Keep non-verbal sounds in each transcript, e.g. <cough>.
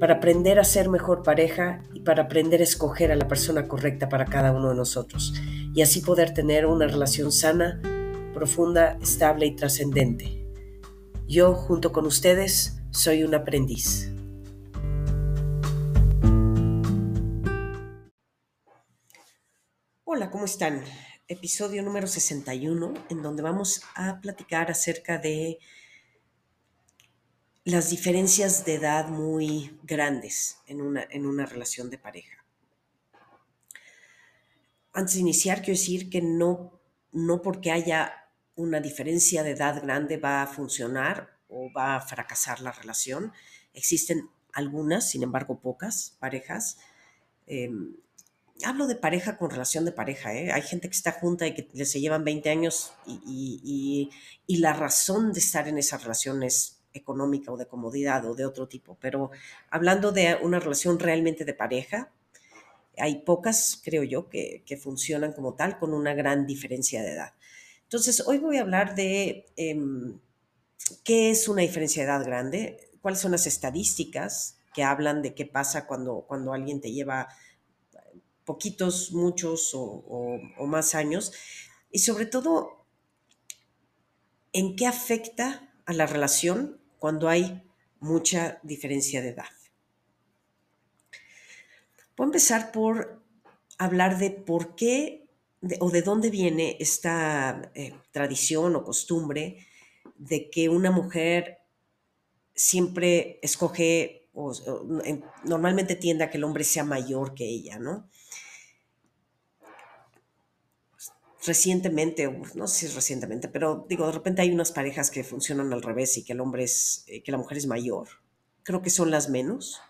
para aprender a ser mejor pareja y para aprender a escoger a la persona correcta para cada uno de nosotros y así poder tener una relación sana, profunda, estable y trascendente. Yo, junto con ustedes, soy un aprendiz. Hola, ¿cómo están? Episodio número 61, en donde vamos a platicar acerca de las diferencias de edad muy grandes en una, en una relación de pareja. Antes de iniciar, quiero decir que no, no porque haya una diferencia de edad grande va a funcionar o va a fracasar la relación. Existen algunas, sin embargo pocas parejas. Em, hablo de pareja con relación de pareja. ¿eh? Hay gente que está junta y que se llevan 20 años y, y, y la razón de estar en esa relación es económica o de comodidad o de otro tipo, pero hablando de una relación realmente de pareja, hay pocas, creo yo, que, funcionan como tal con una gran diferencia de edad. Entonces, hoy voy a hablar de em, qué es una diferencia de edad grande, cuáles son las estadísticas que hablan de qué pasa cuando, cuando alguien te lleva poquitos, muchos o más años, y sobre todo, en qué afecta a la relación cuando hay mucha diferencia de edad. Voy a empezar por hablar de por qué o de dónde viene esta eh, tradición o costumbre de que una mujer siempre escoge o, normalmente tiende a que el hombre sea mayor que ella, ¿no? Recientemente, no sé si es recientemente, pero digo, de repente hay unas parejas que funcionan al revés y que el hombre es, eh, que la mujer es mayor. Creo que son las menos.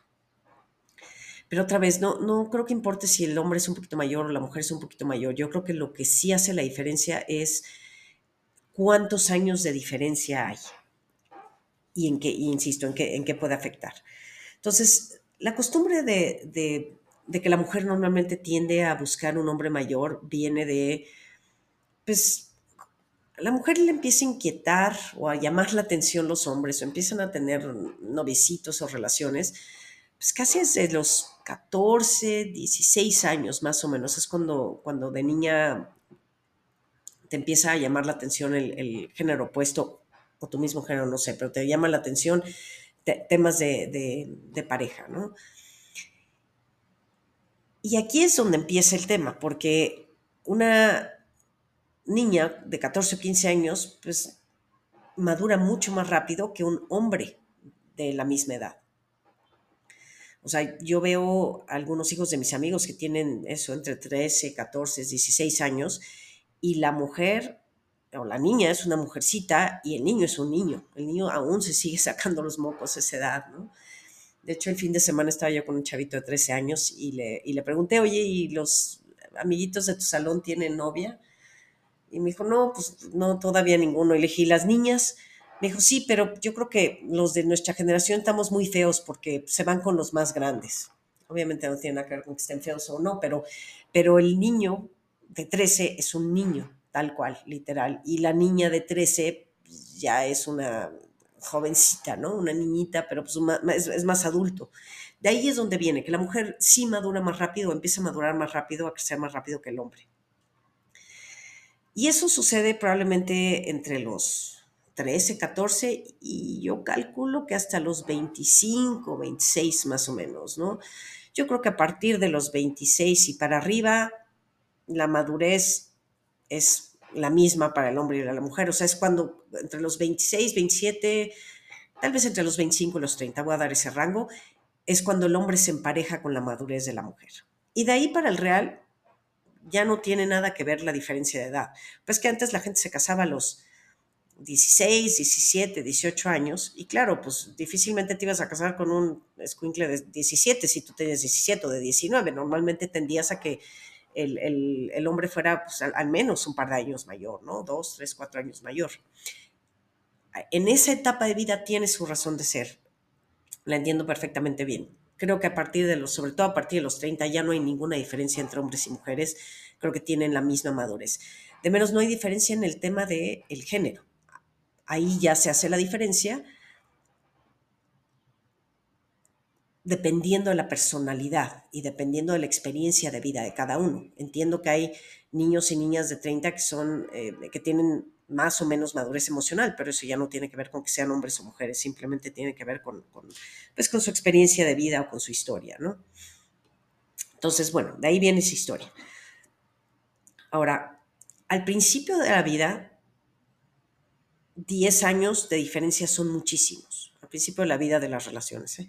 Pero otra vez, no, no creo que importe si el hombre es un poquito mayor o la mujer es un poquito mayor. Yo creo que lo que sí hace la diferencia es cuántos años de diferencia hay. Y en qué, insisto, en qué, en qué puede afectar. Entonces, la costumbre de, de, de que la mujer normalmente tiende a buscar un hombre mayor viene de pues la mujer le empieza a inquietar o a llamar la atención los hombres o empiezan a tener novicitos o relaciones, pues casi desde los 14, 16 años más o menos, es cuando, cuando de niña te empieza a llamar la atención el, género opuesto o tu mismo género, no sé, pero te llama la atención temas de, de pareja, ¿no? Y aquí es donde empieza el tema, porque una niña de 14 o 15 años, pues madura mucho más rápido que un hombre de la misma edad. O sea, yo veo algunos hijos de mis amigos que tienen eso entre 13, 14, 16 años y la mujer o la niña es una mujercita y el niño es un niño. El niño aún se sigue <laughs> sacando los mocos a esa edad, ¿no? De hecho, el fin de semana estaba yo con un chavito de 13 años y le, y le pregunté, oye, ¿y los amiguitos de tu salón tienen novia? Y me dijo, no, pues no, todavía ninguno. Elegí las niñas. Me dijo, sí, pero yo creo que los de nuestra generación estamos muy feos porque se van con los más grandes. Obviamente no tiene nada que ver con que estén feos o no, pero, pero el niño de 13 es un niño, tal cual, literal. Y la niña de 13 pues, ya es una jovencita, ¿no? Una niñita, pero pues es, es, más adulto. De ahí es donde viene, que la mujer sí madura más rápido, empieza a madurar más rápido, a crecer más rápido que el hombre. Y eso sucede probablemente entre los 13, 14 y yo calculo que hasta los 25, 26 más o menos, ¿no? Yo creo que a partir de los 26 y para arriba, la madurez es la misma para el hombre y la mujer. O sea, es cuando entre los 26, 27, tal vez entre los 25 y los 30, voy a dar ese rango, es cuando el hombre se empareja con la madurez de la mujer. Y de ahí para el real, ya no tiene nada que ver la diferencia de edad. Pues que antes la gente se casaba a los 16, 17, 18 años y claro, pues difícilmente te ibas a casar con un escuincle de 17 si tú tenías 17 o de 19. Normalmente tendías a que el, hombre fuera pues, al, menos un par de años mayor, ¿no? Dos, tres, cuatro años mayor. En esa etapa de vida tiene su razón de ser. La entiendo perfectamente bien. Creo que a partir de los, sobre todo a partir de los 30, ya no hay ninguna diferencia entre hombres y mujeres. Creo que tienen la misma madurez. De menos no hay diferencia en el tema del el género. Ahí ya se hace la diferencia dependiendo de la personalidad y dependiendo de la experiencia de vida de cada uno. Entiendo que hay niños y niñas de 30 que son, eh, que tienen más o menos madurez emocional, pero eso ya no tiene que ver con que sean hombres o mujeres, simplemente tiene que ver con, pues, con su experiencia de vida o con su historia, ¿no? Entonces, bueno, de ahí viene esa historia. Ahora, al principio de la vida, 10 años de diferencia son muchísimos, al principio de la vida de las relaciones. ¿eh?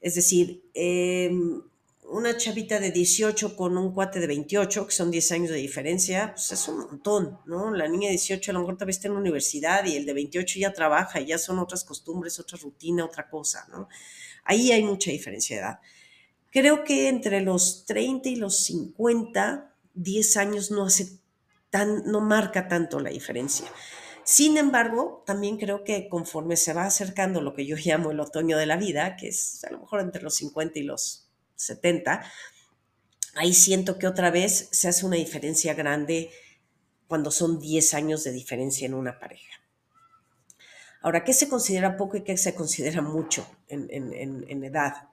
Es decir, em, una chavita de 18 con un cuate de 28, que son 10 años de diferencia, pues es un montón, ¿no? La niña de 18 a lo mejor está en la universidad y el de 28 ya trabaja ya son otras costumbres, otra rutina, otra cosa, ¿no? Ahí hay mucha diferencia de edad. Creo que entre los 30 y los 50, 10 años no hace tan, no marca tanto la diferencia. Sin embargo, también creo que conforme se va acercando lo que yo <laughs> llamo el otoño de la vida, que es a lo mejor entre los 50 y los 70, ahí siento que otra vez se hace una diferencia grande cuando son 10 años de diferencia en una pareja. Ahora, ¿qué se considera poco y qué se considera mucho en, edad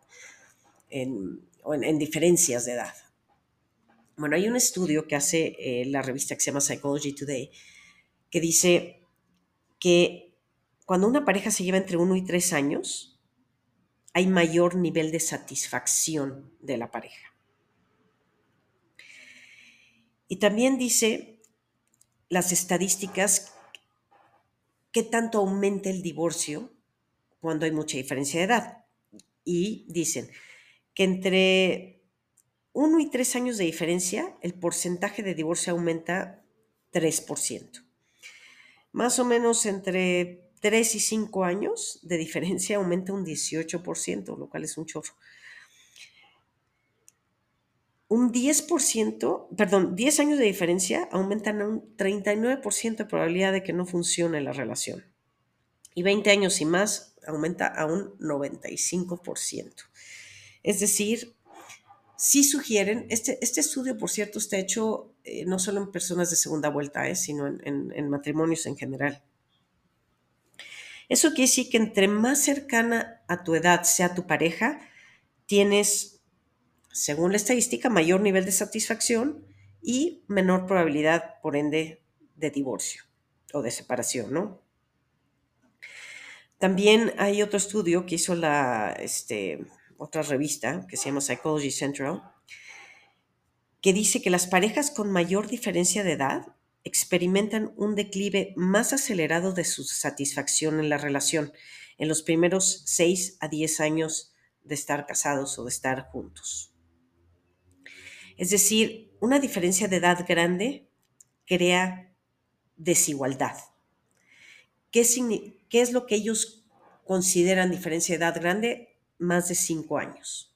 o en, diferencias de edad? Bueno, hay un estudio que hace eh, la revista que se llama Psychology Today que dice que cuando una pareja se lleva entre uno y tres años, hay mayor nivel de satisfacción de la pareja. Y también dice las estadísticas qué tanto aumenta el divorcio cuando hay mucha diferencia de edad. Y dicen que entre uno y tres años de diferencia, el porcentaje de divorcio aumenta 3% más o menos entre 3 y 5 años de diferencia aumenta un 18%, lo cual es un chorro. Un 10%, perdón, 10 años de diferencia aumentan un 39% de probabilidad de que no funcione la relación. Y 20 años y más aumenta a un 95%. Es decir, sí sugieren, este, este estudio, por cierto, está hecho eh, no solo en personas de segunda vuelta, eh, sino en, matrimonios en general. Eso quiere decir que entre más cercana a tu edad sea tu pareja, tienes, según la estadística, mayor nivel de satisfacción y menor probabilidad, por ende, de divorcio o de separación, ¿no? También hay otro estudio que hizo la, este, otra revista que se llama Psychology Central, que dice que las parejas con mayor diferencia de edad experimentan un declive más acelerado de su satisfacción en la relación en los primeros 6 a 10 años de estar casados o de estar juntos. Es decir, una diferencia de edad grande crea desigualdad. ¿Qué, ¿Qué, es lo que ellos consideran diferencia de edad grande? Más de 5 años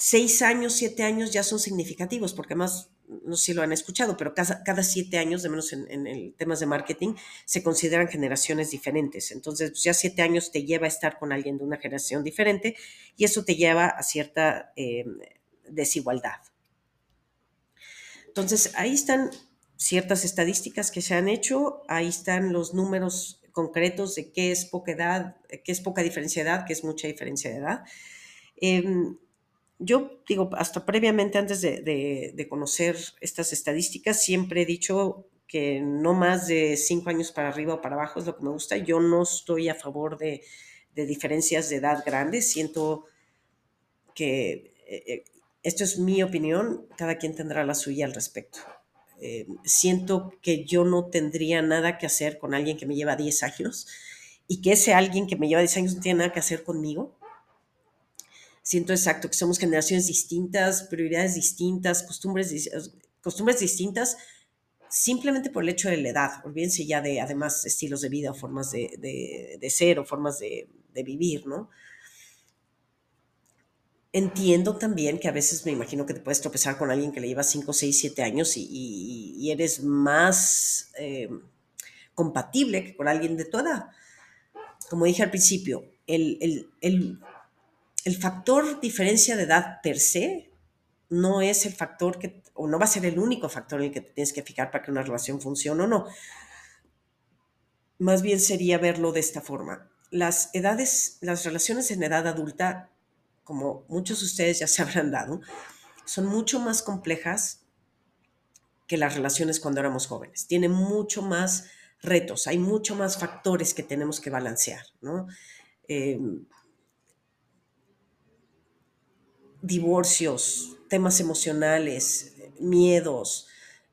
seis años, siete años ya son significativos, porque además, no sé si lo han escuchado, pero cada, cada siete años, de menos en, el temas de marketing, se consideran generaciones diferentes. Entonces, pues, ya siete años te lleva a estar con alguien de una generación diferente y eso te lleva a cierta eh, desigualdad. Entonces, ahí están ciertas estadísticas que se han hecho, ahí están los números concretos de qué es poca edad, qué es poca diferencia de edad, qué es mucha diferencia de edad. Em, yo digo, hasta previamente, antes de, conocer estas estadísticas, siempre he dicho que no más de cinco años para arriba o para abajo es lo que me gusta. Yo no estoy a favor de, diferencias de edad grandes. Siento que eh, eh, esto es mi opinión, cada quien tendrá la suya al respecto. Eh, siento que yo no tendría nada que hacer con alguien que me lleva 10 años y que ese alguien que me lleva 10 años no tiene nada que hacer conmigo siento exacto que somos generaciones distintas, prioridades distintas, costumbres, costumbres distintas, simplemente por el hecho de la edad. Olvídense ya de, además, estilos de vida formas de, ser o formas de, vivir, ¿no? entiendo también que a veces me imagino que te puedes tropezar con alguien que le lleva 5, 6, 7 años y, eres más eh, compatible que con alguien de tu edad. Como dije al principio, el, el factor diferencia de edad per se no es el factor que, o no va a ser el único factor en el que te tienes que fijar para que una relación funcione o no. Más bien sería verlo de esta forma. Las edades, las relaciones en edad adulta como muchos de ustedes ya se habrán dado, son mucho más complejas que las relaciones cuando éramos jóvenes. Tienen mucho más retos, hay mucho más factores que tenemos que balancear, ¿no? Em, divorcios, temas emocionales, miedos,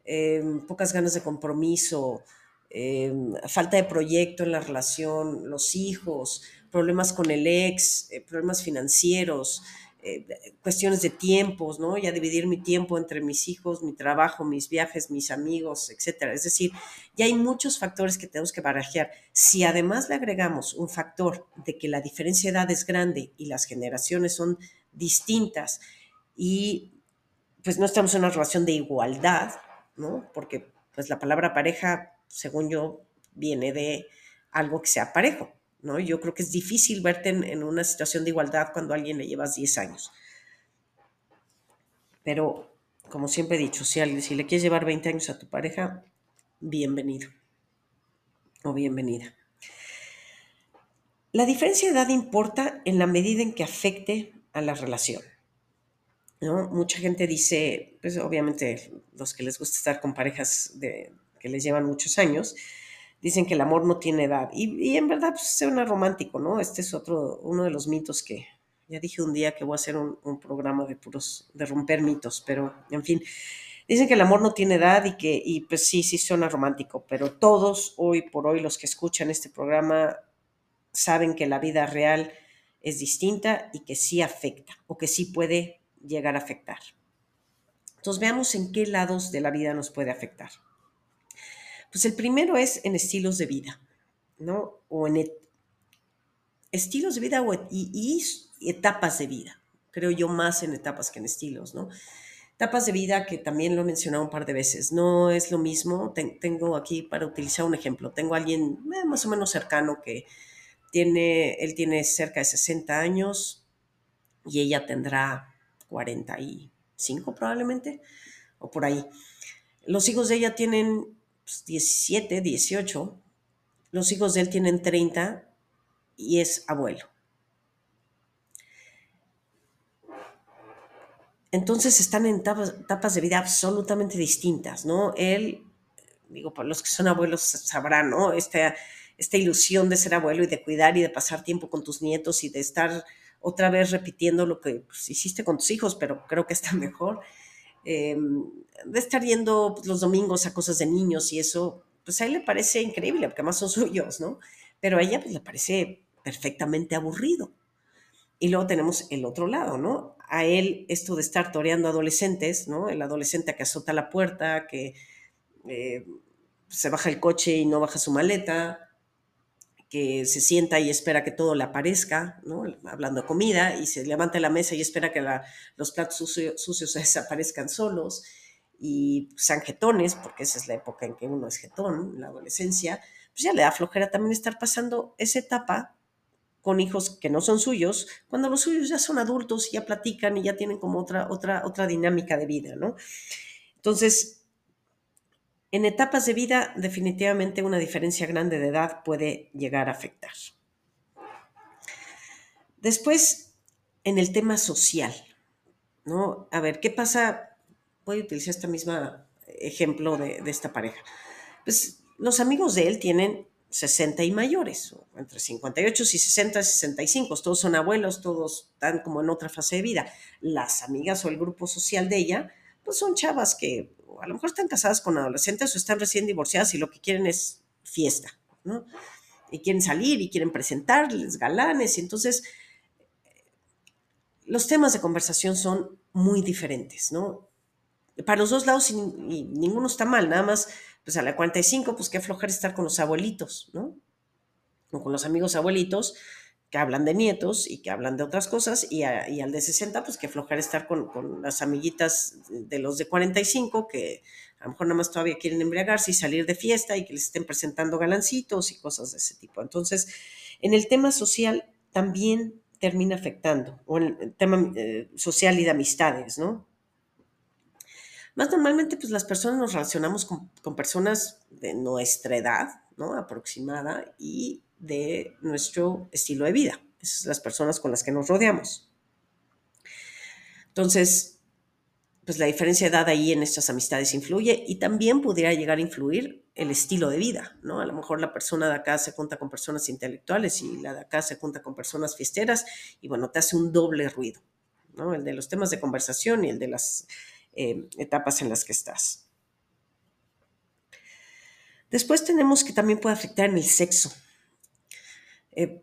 em, pocas ganas de compromiso, em, falta de proyecto en la relación, los hijos, problemas con el ex, eh, problemas financieros, eh, cuestiones de tiempos, ¿no? Ya dividir mi tiempo entre mis hijos, mi trabajo, mis viajes, mis amigos, etcétera. Es decir, ya hay muchos factores que tenemos que barajear. Si además le agregamos un factor de que la diferencia de edad es grande y las generaciones son distintas y pues no estamos en una relación de igualdad, ¿no? Porque pues la palabra pareja, según yo, viene de algo que sea parejo. ¿no? Yo creo que es difícil verte en, una situación de igualdad cuando a alguien le llevas 10 años. Pero, como siempre he dicho, si, si le quieres llevar 20 años a tu pareja, bienvenido o bienvenida. La diferencia de edad importa en la medida en que afecte a la relación. ¿no? Mucha gente dice, pues obviamente los que les gusta estar con parejas de, que les llevan muchos años, dicen que el amor no tiene edad. Y, en verdad, pues suena romántico, ¿no? Este es otro, uno de los mitos que ya dije un día que voy a hacer un, programa de puros, de romper mitos, pero en fin. Dicen que el amor no tiene edad y que, y pues sí, sí suena romántico, pero todos hoy por hoy los que escuchan este programa saben que la vida real es distinta y que sí afecta o que sí puede llegar a afectar. Entonces veamos en qué lados de la vida nos puede afectar. Pues el primero es en estilos de vida, ¿no? O en estilos de vida y, etapas de vida. Creo yo más en etapas que en estilos, ¿no? Etapas de vida que también lo he mencionado un par de veces. No es lo mismo. tengo aquí para utilizar un ejemplo. Tengo a alguien eh, más o menos cercano que él tiene cerca de 60 años y ella tendrá 45 probablemente, o por ahí. Los hijos de ella tienen 17, 18, los hijos de él tienen 30 y es abuelo. Entonces están en etapas, de vida absolutamente distintas, ¿no? Él, digo, para los que son abuelos sabrán, ¿no? Esta, esta ilusión de ser abuelo y de cuidar y de pasar tiempo con tus nietos y de estar otra vez repitiendo lo que pues, hiciste con tus hijos, pero creo que está <laughs> mejor. Em, de estar yendo los domingos a cosas de niños y eso, pues a él le parece increíble, porque más son <laughs> suyos, ¿no? Pero a ella pues le parece perfectamente aburrido. Y luego tenemos el otro lado, ¿no? A él esto de estar toreando adolescentes, ¿no? El adolescente que azota la puerta, que eh, se baja el coche y no baja su maleta, que se sienta y espera que todo le aparezca, ¿no? hablando de comida, y se levanta la mesa y espera que los platos sucios <laughs> desaparezcan solos, y sean jetones, porque esa es la época en que uno es jetón, la adolescencia, pues ya le da flojera también estar pasando esa etapa con hijos que no son suyos, cuando los suyos ya son adultos y ya platican y ya tienen como otra, otra, otra dinámica de vida, ¿no? Entonces, en etapas de vida, definitivamente una diferencia grande de edad puede llegar a afectar. Después, en el tema social, ¿no? A ver, ¿qué pasa? Voy a utilizar este mismo ejemplo de, de esta pareja. Pues los amigos de él tienen 60 y mayores, entre 58 y 60, 65, todos son abuelos, todos están como en otra fase de vida. Las amigas o el grupo social de ella, pues son chavas que a lo mejor están casadas con adolescentes o están recién divorciadas y lo que quieren es fiesta, ¿no? Y quieren salir y quieren presentarles galanes y entonces los temas de conversación son muy diferentes, ¿no? Para los dos lados y, ninguno está mal, nada más, pues a la 45, pues qué aflojar estar con los abuelitos, ¿no? O con los amigos abuelitos, que hablan de nietos y que hablan de otras cosas, y, al de 60, pues que flojar estar con, con, las amiguitas de los de 45, que a lo mejor nada más todavía quieren embriagarse y salir de fiesta y que les estén presentando galancitos y cosas de ese tipo. Entonces, en el tema social también termina afectando, o en el tema eh, social y de amistades, ¿no? Más normalmente, pues las personas nos relacionamos con, con personas de nuestra edad, ¿no? Aproximada y de nuestro estilo de vida. Las personas con las que nos rodeamos. Entonces, pues la diferencia de edad ahí en estas amistades influye y también pudiera llegar a influir el estilo de vida, ¿no? A lo mejor la persona de acá se junta con personas intelectuales y la de acá se junta con personas fiesteras y bueno, te hace un doble ruido, ¿no? El de los temas de conversación y el de las eh, etapas en las que estás. Después tenemos que también puede afectar en el sexo. Eh,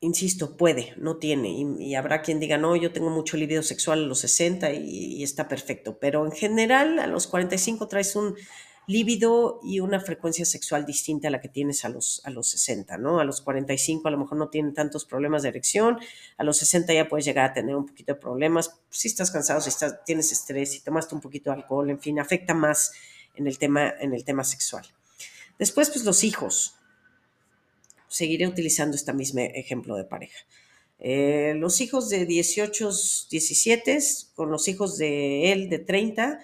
insisto, puede, no tiene. Y, habrá quien diga, no, yo tengo mucho libido sexual a los 60 y, está perfecto. Pero en general, a los 45 traes un líbido y una frecuencia sexual distinta a la que tienes a los, a los 60, ¿no? A los 45 a lo mejor no tienen tantos problemas de erección, a los 60 ya puedes llegar a tener un poquito de problemas. Si estás cansado, si estás, tienes estrés, si tomaste un poquito de alcohol, en fin, afecta más en el tema, en el tema sexual. Después, pues los hijos seguiré utilizando este mismo ejemplo de pareja. Eh, los hijos de 18, 17 con los hijos de él de 30,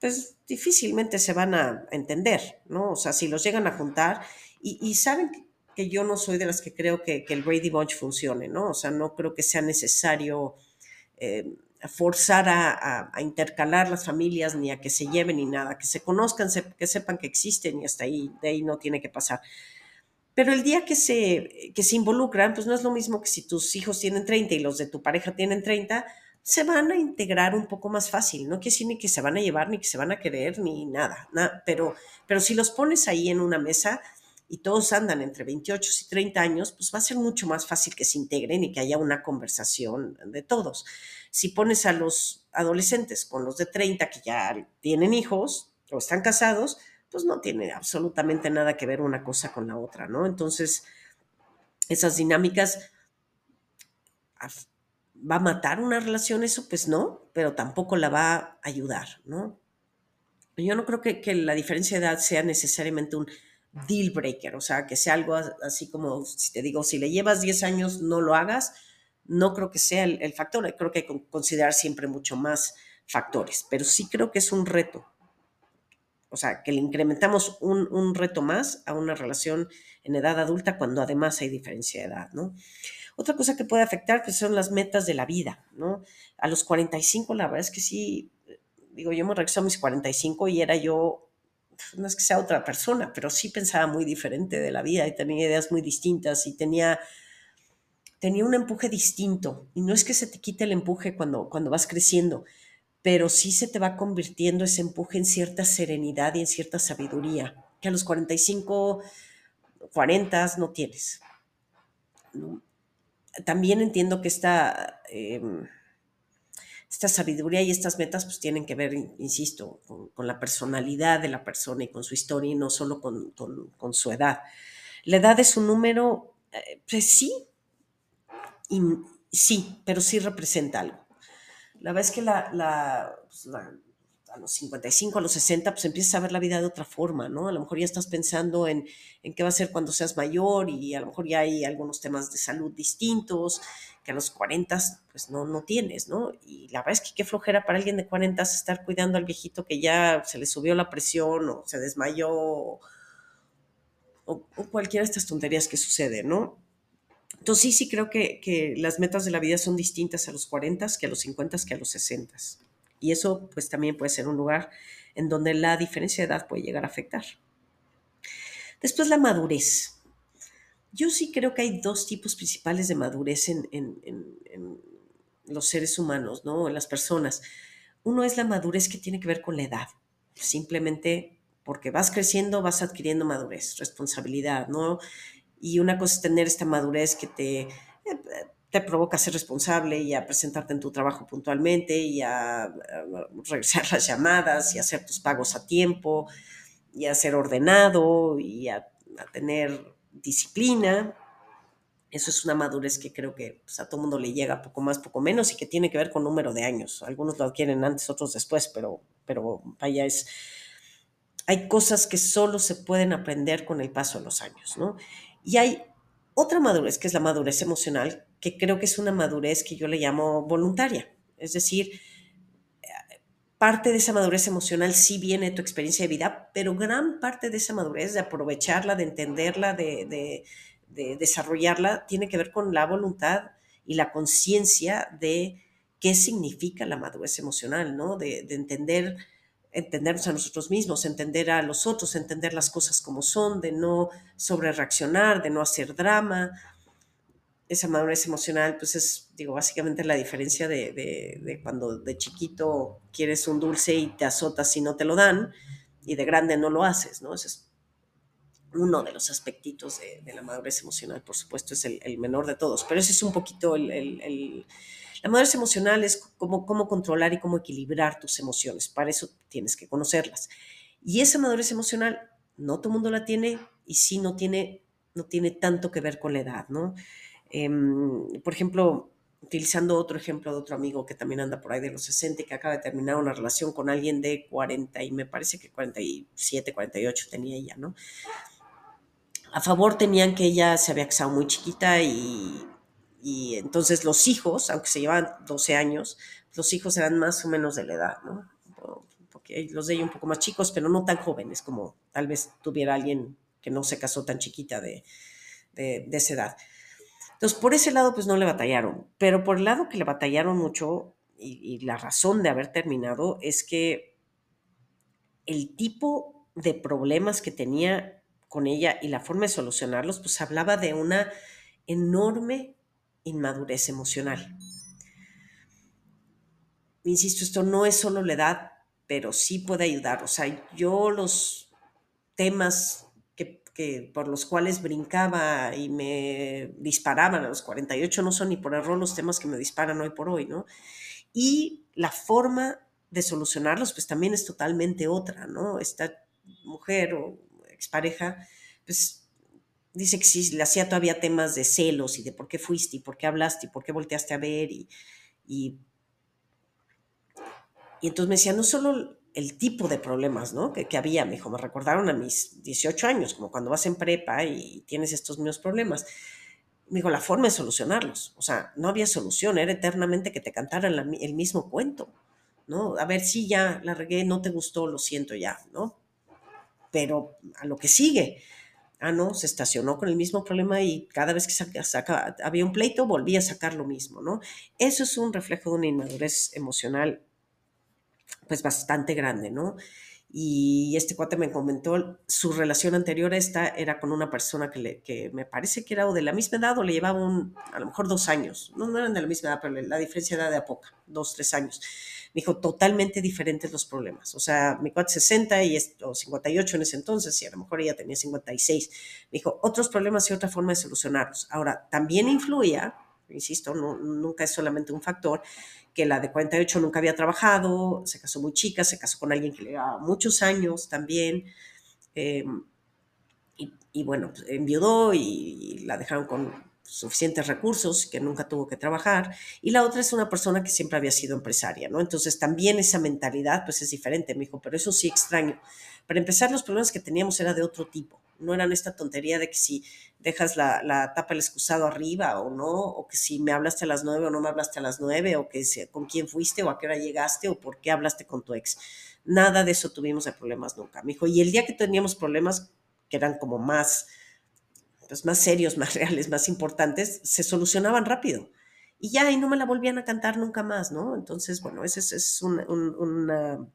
pues difícilmente se van a entender, ¿no? O sea, si los llegan a juntar y, saben que yo no soy de las que creo que, el Brady Bunch funcione, ¿no? O sea, no creo que sea necesario eh, forzar a, intercalar las familias ni a que se lleven ni nada, que se conozcan, que sepan que existen y hasta ahí, de ahí no tiene que pasar. Pero el día que se, que se involucran, pues no es lo mismo que si tus hijos tienen 30 y los de tu pareja tienen 30, se van a integrar un poco más fácil. No quiere decir ni que se van a llevar, ni que se van a querer, ni nada. pero, pero si los pones ahí en una mesa y todos andan entre 28 y 30 años, pues va a ser mucho más fácil que se integren y que haya una conversación de todos. Si pones a los adolescentes con los de 30 que ya tienen hijos o están casados, pues no tiene absolutamente nada que ver una cosa con la otra, ¿no? Entonces, esas dinámicas, ¿va a matar una relación eso? Pues no, pero tampoco la va a ayudar, ¿no? Yo no creo que, que la diferencia de edad sea necesariamente un deal breaker, o sea, que sea algo así como, si te digo, si le llevas 10 años, no lo hagas, no creo que sea el, el factor, creo que hay que considerar siempre mucho más factores, pero sí creo que es un reto o sea, que le incrementamos un, reto más a una relación en edad adulta cuando además hay diferencia de edad, ¿no? Otra cosa que puede afectar pues, son las metas de la vida, ¿no? A los 45, la verdad es que sí, digo, yo me regreso a mis 45 y era yo, no es que sea otra persona, pero sí pensaba muy diferente de la vida y tenía ideas muy distintas y tenía, tenía un empuje distinto. Y no es que se te quite el empuje cuando, cuando vas creciendo, pero sí se te va convirtiendo ese empuje en cierta serenidad y en cierta sabiduría, que a los 45, 40 no tienes. También entiendo que esta, em, esta sabiduría y estas metas pues tienen que ver, insisto, con, la personalidad de la persona y con su historia y no solo con, su edad. La edad es un número, eh, pues sí, sí, pero sí representa algo. La verdad es que pues, la, a los 55, a los 60, pues empiezas a ver la vida de otra forma, ¿no? A lo mejor ya estás pensando en, en qué va a ser cuando seas mayor y a lo mejor ya hay algunos temas de salud distintos que a los 40 pues no, no tienes, ¿no? Y la verdad es que qué flojera para alguien de 40 estar cuidando al viejito que ya se le subió la presión o se desmayó o, o cualquiera de estas tonterías que sucede, ¿no? Entonces sí, sí creo que, las metas de la vida son distintas a los 40 que a los 50 que a los 60. Y eso pues también puede ser un lugar en donde la diferencia de edad puede llegar a afectar. Después la madurez. Yo sí creo que hay dos tipos principales de madurez en, en los seres humanos, ¿no? En las personas. Uno es la madurez que tiene que ver con la edad. Simplemente porque vas creciendo, vas adquiriendo madurez, responsabilidad, ¿no? Y una cosa es tener esta madurez que te, te provoca ser responsable y a presentarte en tu trabajo puntualmente y a, revisar las llamadas y a hacer tus pagos a tiempo y a ser ordenado y a, tener disciplina. Eso es una madurez que creo que pues, a todo mundo le llega poco más, poco menos y que tiene que ver con número de años. Algunos lo adquieren antes, otros después, pero, pero vaya, es, hay cosas que solo se pueden aprender con el paso de los años, ¿no? Y hay otra madurez, que es la madurez emocional, que creo que es una madurez que yo le llamo voluntaria. Es decir, parte de esa madurez emocional sí viene de tu experiencia de vida, pero gran parte de esa madurez, de aprovecharla, de entenderla, de, desarrollarla, tiene que ver con la voluntad y la conciencia de qué significa la madurez emocional, ¿no? De, entender, entendernos a nosotros mismos, entender a los otros, entender las cosas como son, de no sobre reaccionar, de no hacer drama, esa madurez emocional, pues es, digo, básicamente la diferencia de, cuando de chiquito quieres un dulce y te azotas si no te lo dan, y de grande no lo haces, ¿no? Ese es uno de los aspectitos de, la madurez emocional, por supuesto, es el, menor de todos, pero ese es un poquito el... la madurez emocional es cómo, cómo controlar y cómo equilibrar tus emociones, para eso tienes que conocerlas. Y esa madurez emocional, no todo el mundo la tiene, y sí no tiene, no tiene tanto que ver con la edad, ¿no? Em, por ejemplo, utilizando otro ejemplo de otro amigo que también anda por ahí de los 60 y que acaba de terminar una relación con alguien de 40 y me parece que 47, 48 tenía ella, ¿no? A favor tenían que ella se había casado muy chiquita y, y entonces los hijos, aunque se llevaban 12 años, los hijos eran más o menos de la edad, ¿no? Porque los de ella un poco más chicos, pero no tan jóvenes como tal vez tuviera alguien que no se casó tan chiquita de, de, de esa edad. Entonces, por ese lado, pues no le batallaron, pero por el lado que le batallaron mucho y, la razón de haber terminado es que el tipo de problemas que tenía con ella y la forma de solucionarlos, pues hablaba de una enorme inmadurez emocional. Insisto, esto no es solo la edad, pero sí puede ayudar. O sea, yo los temas que, por los cuales brincaba y me disparaban a los 48 no son ni por error los temas que me disparan hoy por hoy, ¿no? Y la forma de solucionarlos, pues también es totalmente otra, ¿no? Esta mujer o expareja, pues dice que sí, le hacía todavía temas de celos y de por qué fuiste y por qué hablaste y por qué volteaste a ver y, y, y entonces me decía, no solo el tipo de problemas ¿no? que, había. Me dijo, me recordaron a mis 18 años, como cuando vas en prepa y tienes estos mismos problemas. Me dijo, la forma de solucionarlos. O sea, no había solución, era eternamente que te cantaran el mismo cuento. ¿no? A ver, si ya la regué, no te gustó, lo siento ya, ¿no? Pero a lo que sigue. Ah, no, se estacionó con el mismo problema y cada vez que saca, había un pleito volvía a sacar lo mismo, ¿no? Eso es un reflejo de una inmadurez emocional pues bastante grande, ¿no? Y este cuate me comentó, su relación anterior a esta era con una persona que, le, que me parece que era de la misma edad o le llevaba a lo mejor dos años. No, no eran de la misma edad, pero la diferencia era de a poca, dos, tres años. Dijo, totalmente diferentes los problemas. O sea, mi cuate 60 y o 58 en ese entonces, y a lo mejor ella tenía 56. Me dijo, otros problemas y otra forma de solucionarlos. Ahora, también influía, insisto, nunca es solamente un factor, que la de 48 nunca había trabajado, se casó muy chica, se casó con alguien que le llevaba muchos años también. Em, y, bueno, pues, enviudó y, la dejaron con suficientes recursos, que nunca tuvo que trabajar, y la otra es una persona que siempre había sido empresaria, ¿no? Entonces también esa mentalidad pues es diferente, me dijo, pero eso sí extraño. Para empezar, los problemas que teníamos era de otro tipo, no eran esta tontería de que si dejas la, la tapa del excusado arriba o no, o que si me hablaste a las nueve o no me hablaste a las nueve, o que con quién fuiste o a qué hora llegaste o por qué hablaste con tu ex. Nada de eso tuvimos de problemas nunca, me dijo. Y el día que teníamos problemas que eran como más, más serios, <laughs> más reales, más importantes, se solucionaban rápido. Y ya, y no me la volvían a cantar nunca más, ¿no? Entonces, bueno, ese es, un,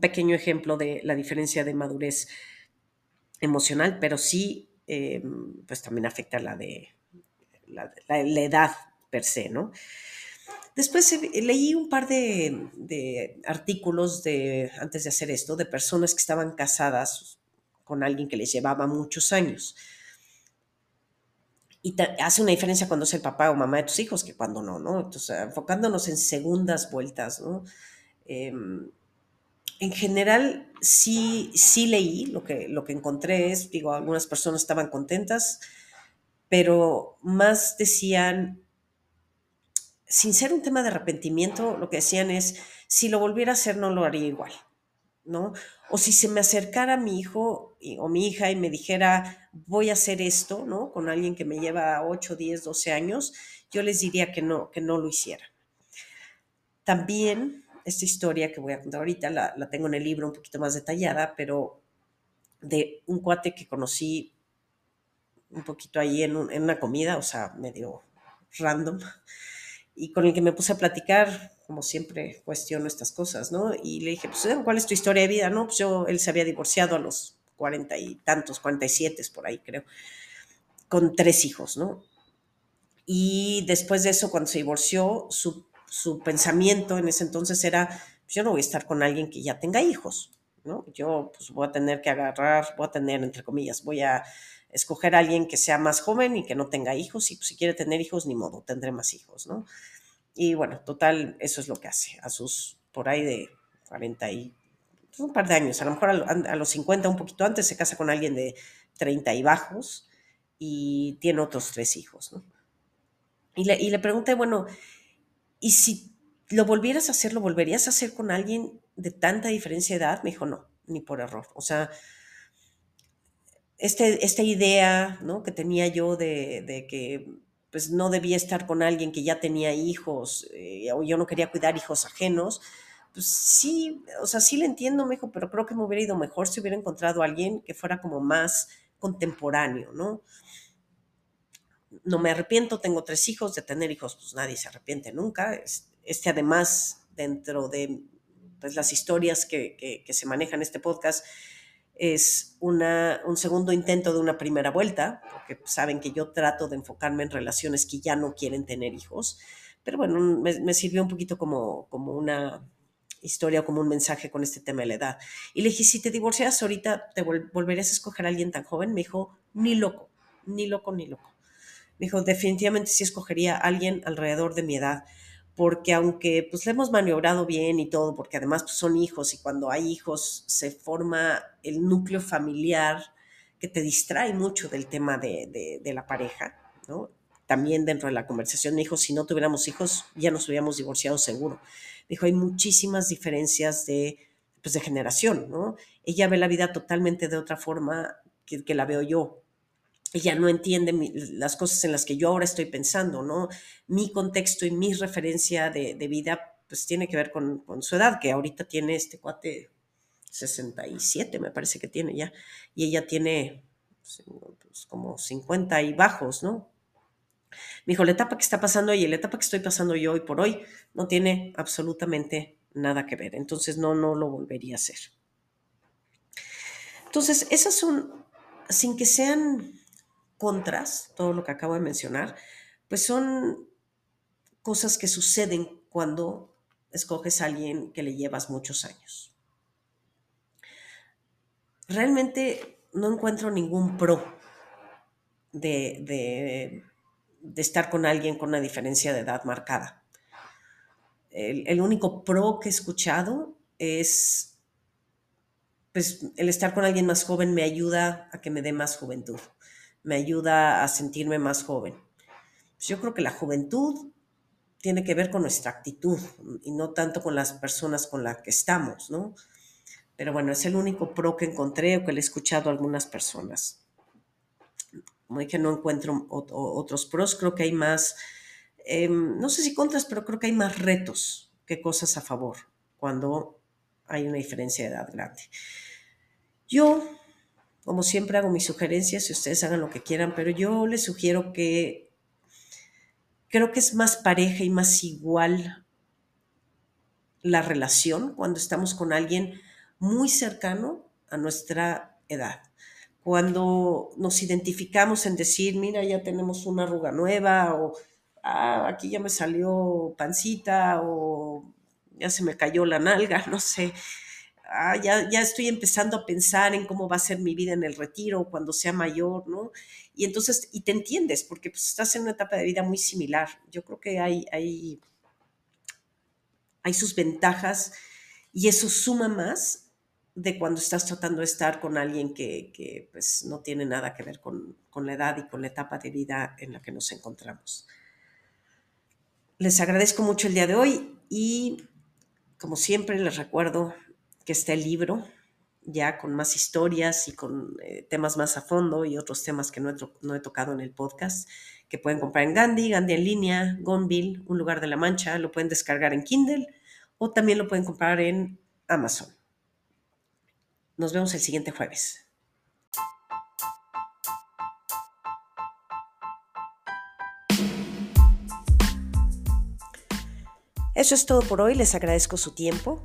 pequeño ejemplo de la diferencia de madurez emocional, pero sí eh, pues también afecta la de la, edad per se, ¿no? Después leí un par de, artículos de, antes de hacer esto de personas que estaban casadas con alguien que les llevaba muchos años. Y hace una diferencia cuando es el papá o mamá de tus hijos que cuando no, ¿no? Entonces, enfocándonos en segundas vueltas, ¿no? Em, en general, sí, sí leí, lo que, lo que encontré es, digo, algunas personas estaban contentas, pero más decían, sin ser un tema de arrepentimiento, lo que decían es, si lo volviera a hacer no lo haría igual, ¿no? O si se me acercara mi hijo o mi hija y me dijera, voy a hacer esto, ¿no? Con alguien que me lleva 8, 10, 12 años, yo les diría que no, que no lo hiciera. También esta historia que voy a contar ahorita, la, la tengo en el libro un poquito más detallada, pero de un cuate que conocí un poquito ahí en, en una comida, o sea, medio random, y con el que me puse a platicar, como siempre cuestiono estas cosas, ¿no? Y le dije, pues, ¿cuál es tu historia de vida? No, pues yo, él se había divorciado a los cuarenta y tantos, cuarenta y siete por ahí, creo, con tres hijos, ¿no? Y después de eso, cuando se divorció, su, su pensamiento en ese entonces era, pues yo no voy a estar con alguien que ya tenga hijos, ¿no? Yo pues voy a tener que agarrar, voy a tener, entre comillas, voy a escoger a alguien que sea más joven y que no tenga hijos, y pues, si quiere tener hijos, ni modo, tendré más hijos, ¿no? Y bueno, total, eso es lo que hace. A sus, por ahí de 40 y pues, un par de años, a lo mejor a, los 50, un poquito antes, se casa con alguien de 30 y bajos y tiene otros tres hijos, ¿no? Y le, y le pregunté, bueno, ¿y si lo volvieras a hacer, lo volverías a hacer con alguien de tanta diferencia de edad? Me dijo, no, ni por error. O sea, este, esta idea ¿no? que tenía yo de, que pues no debía estar con alguien que ya tenía hijos eh, o yo no quería cuidar hijos ajenos, pues sí, o sea, sí le entiendo, me dijo, pero creo que me hubiera ido mejor si hubiera encontrado a alguien que fuera como más contemporáneo, ¿no? No me arrepiento, tengo tres hijos, de tener hijos, pues nadie se arrepiente nunca. Este además, dentro de pues, las historias que, que, que se manejan en este podcast, es una, un segundo intento de una primera vuelta, porque saben que yo trato de enfocarme en relaciones que ya no quieren tener hijos, pero bueno, me, sirvió un poquito como, como una historia como un mensaje con este tema de la edad. Y le dije, si te divorcias ahorita, ¿te volverías a escoger a alguien tan joven? Me dijo, ni loco, ni loco, ni loco. Me dijo, definitivamente sí escogería a alguien alrededor de mi edad porque aunque pues le hemos maniobrado bien y todo, porque además pues, son hijos y cuando hay hijos se forma el núcleo familiar que te distrae mucho del tema de, la pareja, ¿no? También dentro de la conversación me dijo, si no tuviéramos hijos ya nos hubiéramos divorciado seguro. Dijo, hay muchísimas diferencias de, pues, de generación, ¿no? Ella ve la vida totalmente de otra forma que la veo yo ella no entiende las cosas en las que yo ahora estoy pensando, ¿no? Mi contexto y mi referencia de, vida, pues tiene que ver con, su edad, que ahorita tiene este cuate 67, me parece que tiene ya, y ella tiene pues, pues, como 50 y bajos, ¿no? Me dijo, la etapa que está pasando ella la etapa que estoy pasando yo hoy por hoy no tiene absolutamente nada que ver, entonces no, no lo volvería a hacer. Entonces, esas son, sin que sean contras, todo lo que acabo de mencionar, pues son cosas que suceden cuando escoges a alguien que le llevas muchos años. Realmente no encuentro ningún pro de, estar con alguien con una diferencia de edad marcada. El, el, único pro que he escuchado es, pues el estar con alguien más joven me ayuda a que me dé más juventud me ayuda a sentirme más joven. Pues yo creo que la juventud tiene que ver con nuestra actitud y no tanto con las personas con las que estamos, ¿no? Pero bueno, es el único pro que encontré o que le he escuchado a algunas personas. Como que no encuentro otros pros, creo que hay más, em, no sé si contras, pero creo que hay más retos que cosas a favor cuando hay una diferencia de edad grande. Yo como siempre hago mis sugerencias y ustedes hagan lo que quieran, pero yo les sugiero que creo que es más pareja y más igual la relación cuando estamos con alguien muy cercano a nuestra edad. Cuando nos identificamos en decir, mira, ya tenemos una arruga nueva, o ah, aquí ya me salió pancita, o ya se me cayó la nalga, <laughs> no sé ah, ya, ya estoy empezando a pensar en cómo va a ser mi vida en el retiro cuando sea mayor, ¿no? Y entonces, y te entiendes, porque pues, estás en una etapa de vida muy similar. Yo creo que hay, hay, hay sus ventajas Y eso suma más de cuando estás tratando de estar con alguien que, pues, no tiene nada que ver con, con la edad y con la etapa de vida en la que nos encontramos. Les agradezco mucho el día de hoy y como siempre les recuerdo que está el libro ya con más historias y con eh, temas más a fondo y otros temas que no he, tocado en el podcast, que pueden comprar en Gandhi, Gandhi en línea, Gonville, Un lugar de la Mancha, lo pueden descargar en Kindle o también lo pueden comprar en Amazon. Nos vemos el siguiente jueves. Eso es todo por hoy, les agradezco su tiempo.